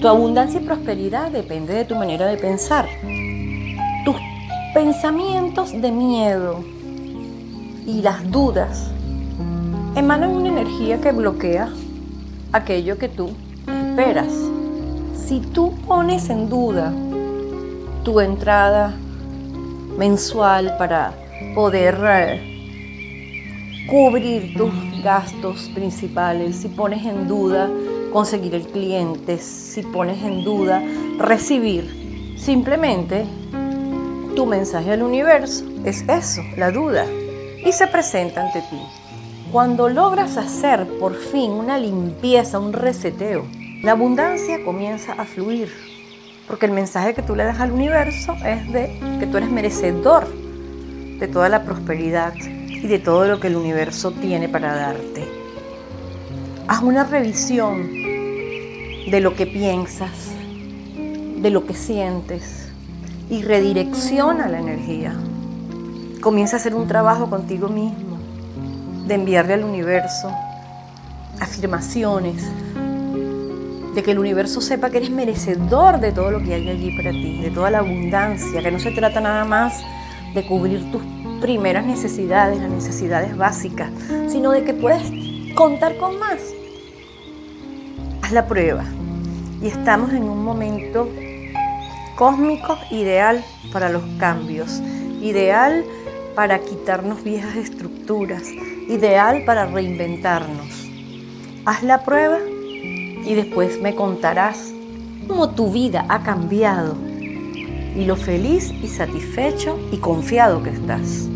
Tu abundancia y prosperidad depende de tu manera de pensar. Tus pensamientos de miedo y las dudas emanan una energía que bloquea aquello que tú esperas. Si tú pones en duda tu entrada mensual para poder eh, cubrir tus gastos principales, si pones en duda conseguir el cliente, si pones en duda recibir, simplemente tu mensaje al universo es eso, la duda, y se presenta ante ti. Cuando logras hacer por fin una limpieza, un reseteo, la abundancia comienza a fluir, porque el mensaje que tú le das al universo es de que tú eres merecedor de toda la prosperidad y de todo lo que el universo tiene para darte. Haz una revisión de lo que piensas, de lo que sientes y redirecciona la energía. Comienza a hacer un trabajo contigo mismo, de enviarle al universo afirmaciones, de que el universo sepa que eres merecedor de todo lo que hay allí para ti, de toda la abundancia, que no se trata nada más de cubrir tus primeras necesidades, las necesidades básicas, sino de que puedes contar con más. Haz la prueba y estamos en un momento cósmico ideal para los cambios, ideal para quitarnos viejas estructuras, ideal para reinventarnos. Haz la prueba y después me contarás cómo tu vida ha cambiado y lo feliz y satisfecho y confiado que estás.